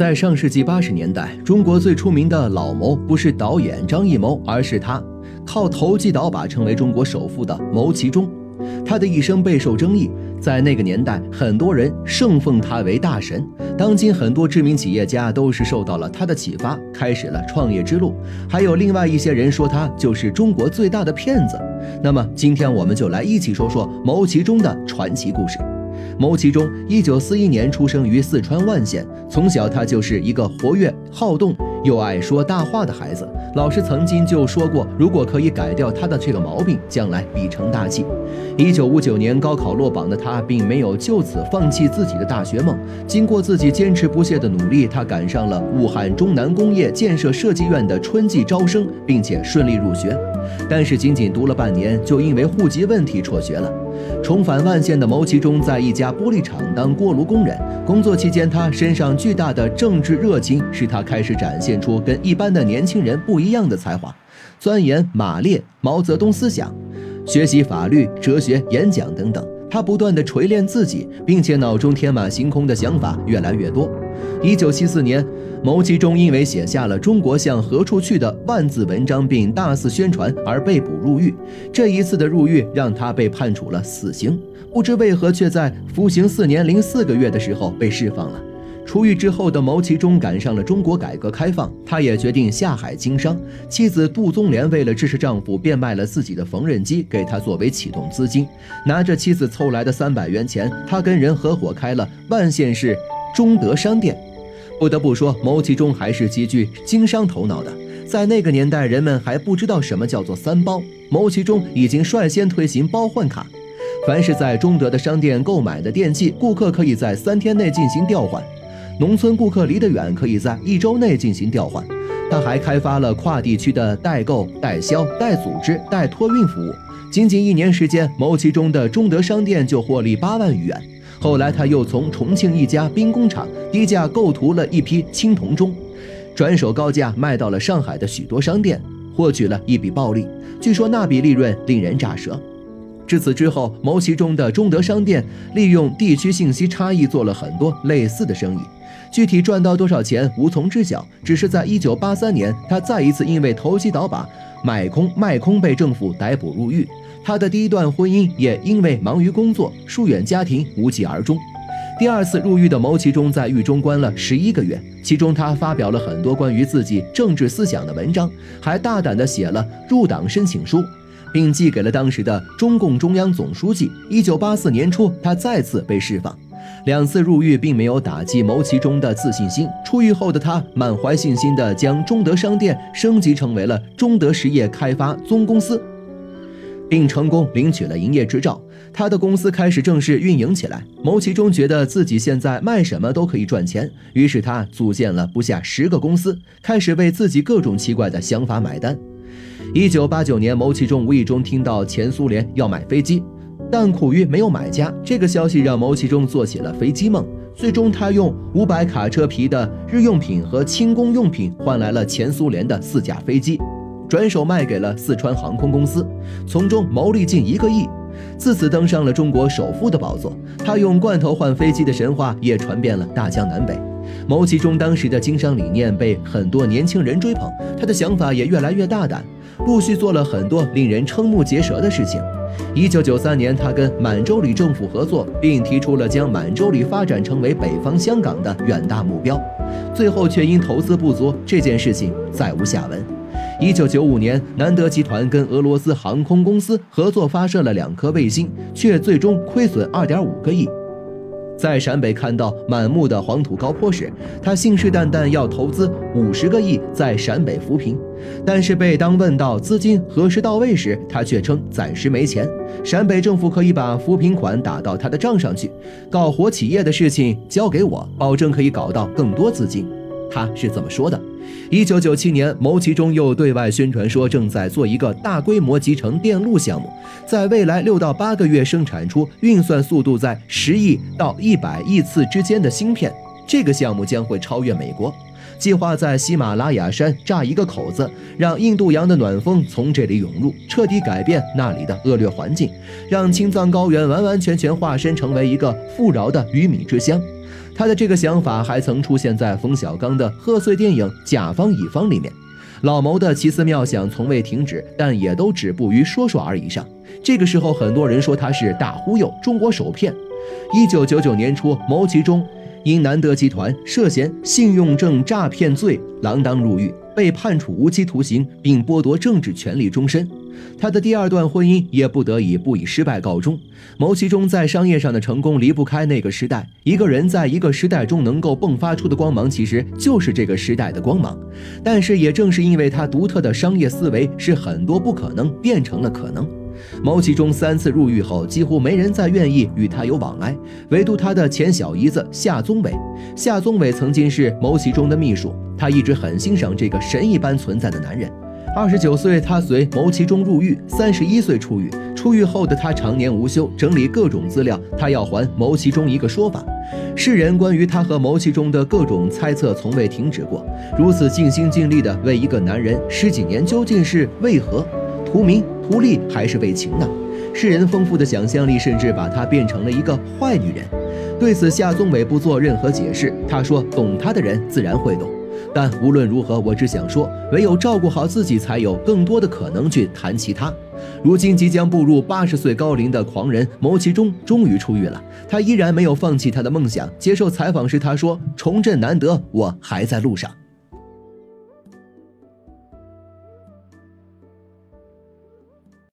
在上世纪八十年代，中国最出名的老谋不是导演张艺谋，而是他，靠投机倒把成为中国首富的牟其中。他的一生备受争议，在那个年代，很多人盛奉他为大神。当今很多知名企业家都是受到了他的启发，开始了创业之路。还有另外一些人说他就是中国最大的骗子。那么今天我们就来一起说说牟其中的传奇故事。牟其中，一九四一年出生于四川万县，从小他就是一个活跃好动又爱说大话的孩子。老师曾经就说过，如果可以改掉他的这个毛病，将来必成大器。一九五九年高考落榜的他，并没有就此放弃自己的大学梦。经过自己坚持不懈的努力，他赶上了武汉中南工业建设设计院的春季招生，并且顺利入学。但是仅仅读了半年，就因为户籍问题辍学了。重返万县的牟其中，在一家玻璃厂当锅炉工人。工作期间，他身上巨大的政治热情，使他开始展现出跟一般的年轻人不一样的才华，钻研马列、毛泽东思想，学习法律、哲学、演讲等等。他不断地锤炼自己，并且脑中天马行空的想法越来越多。一九七四年，牟其中因为写下了《中国向何处去》的万字文章，并大肆宣传而被捕入狱。这一次的入狱让他被判处了死刑，不知为何却在服刑四年零四个月的时候被释放了。出狱之后的牟其中赶上了中国改革开放，他也决定下海经商。妻子杜宗莲为了支持丈夫，变卖了自己的缝纫机给他作为启动资金。拿着妻子凑来的三百元钱，他跟人合伙开了万县市中德商店。不得不说，牟其中还是极具经商头脑的。在那个年代，人们还不知道什么叫做三包，牟其中已经率先推行包换卡。凡是在中德的商店购买的电器，顾客可以在三天内进行调换。农村顾客离得远，可以在一周内进行调换。他还开发了跨地区的代购、代销、代组织、代托运服务。仅仅一年时间，牟其中的中德商店就获利八万余元。后来，他又从重庆一家兵工厂低价购图了一批青铜钟，转手高价卖到了上海的许多商店，获取了一笔暴利。据说那笔利润令人咋舌。至此之后，牟其中的中德商店利用地区信息差异做了很多类似的生意。具体赚到多少钱无从知晓，只是在一九八三年，他再一次因为投机倒把、买空卖空被政府逮捕入狱。他的第一段婚姻也因为忙于工作疏远家庭无疾而终。第二次入狱的牟其中在狱中关了十一个月，其中他发表了很多关于自己政治思想的文章，还大胆地写了入党申请书，并寄给了当时的中共中央总书记。一九八四年初，他再次被释放。两次入狱并没有打击牟其中的自信心。出狱后的他满怀信心地将中德商店升级成为了中德实业开发总公司，并成功领取了营业执照。他的公司开始正式运营起来。牟其中觉得自己现在卖什么都可以赚钱，于是他组建了不下十个公司，开始为自己各种奇怪的想法买单。一九八九年，牟其中无意中听到前苏联要买飞机。但苦于没有买家，这个消息让牟其中做起了飞机梦。最终，他用五百卡车皮的日用品和轻工用品换来了前苏联的四架飞机，转手卖给了四川航空公司，从中牟利近一个亿，自此登上了中国首富的宝座。他用罐头换飞机的神话也传遍了大江南北。牟其中当时的经商理念被很多年轻人追捧，他的想法也越来越大胆，陆续做了很多令人瞠目结舌的事情。一九九三年，他跟满洲里政府合作，并提出了将满洲里发展成为北方香港的远大目标，最后却因投资不足，这件事情再无下文。一九九五年，南德集团跟俄罗斯航空公司合作发射了两颗卫星，却最终亏损二点五个亿。在陕北看到满目的黄土高坡时，他信誓旦旦要投资五十个亿在陕北扶贫，但是被当问到资金何时到位时，他却称暂时没钱。陕北政府可以把扶贫款打到他的账上去，搞活企业的事情交给我，保证可以搞到更多资金。他是怎么说的。一九九七年，牟其中又对外宣传说正在做一个大规模集成电路项目，在未来六到八个月生产出运算速度在十亿到一百亿次之间的芯片。这个项目将会超越美国。计划在喜马拉雅山炸一个口子，让印度洋的暖风从这里涌入，彻底改变那里的恶劣环境，让青藏高原完完全全化身成为一个富饶的鱼米之乡。他的这个想法还曾出现在冯小刚的贺岁电影《甲方乙方》里面。老谋的奇思妙想从未停止，但也都止步于说说而已上。这个时候，很多人说他是大忽悠，中国首骗。一九九九年初，牟其中。因南德集团涉嫌信用证诈骗罪，锒铛入狱，被判处无期徒刑，并剥夺政治权利终身。他的第二段婚姻也不得已不以失败告终。牟其中在商业上的成功离不开那个时代。一个人在一个时代中能够迸发出的光芒，其实就是这个时代的光芒。但是也正是因为他独特的商业思维，使很多不可能变成了可能。牟其中三次入狱后，几乎没人再愿意与他有往来，唯独他的前小姨子夏宗伟。夏宗伟曾经是牟其中的秘书，他一直很欣赏这个神一般存在的男人。二十九岁，他随牟其中入狱；三十一岁出狱。出狱后的他常年无休，整理各种资料，他要还牟其中一个说法。世人关于他和牟其中的各种猜测从未停止过。如此尽心尽力的为一个男人十几年，究竟是为何？图名？图利还是为情呢？世人丰富的想象力甚至把她变成了一个坏女人。对此，夏宗伟不做任何解释。他说：“懂他的人自然会懂。”但无论如何，我只想说，唯有照顾好自己，才有更多的可能去谈其他。如今即将步入八十岁高龄的狂人牟其中终于出狱了，他依然没有放弃他的梦想。接受采访时，他说：“重振难得，我还在路上。”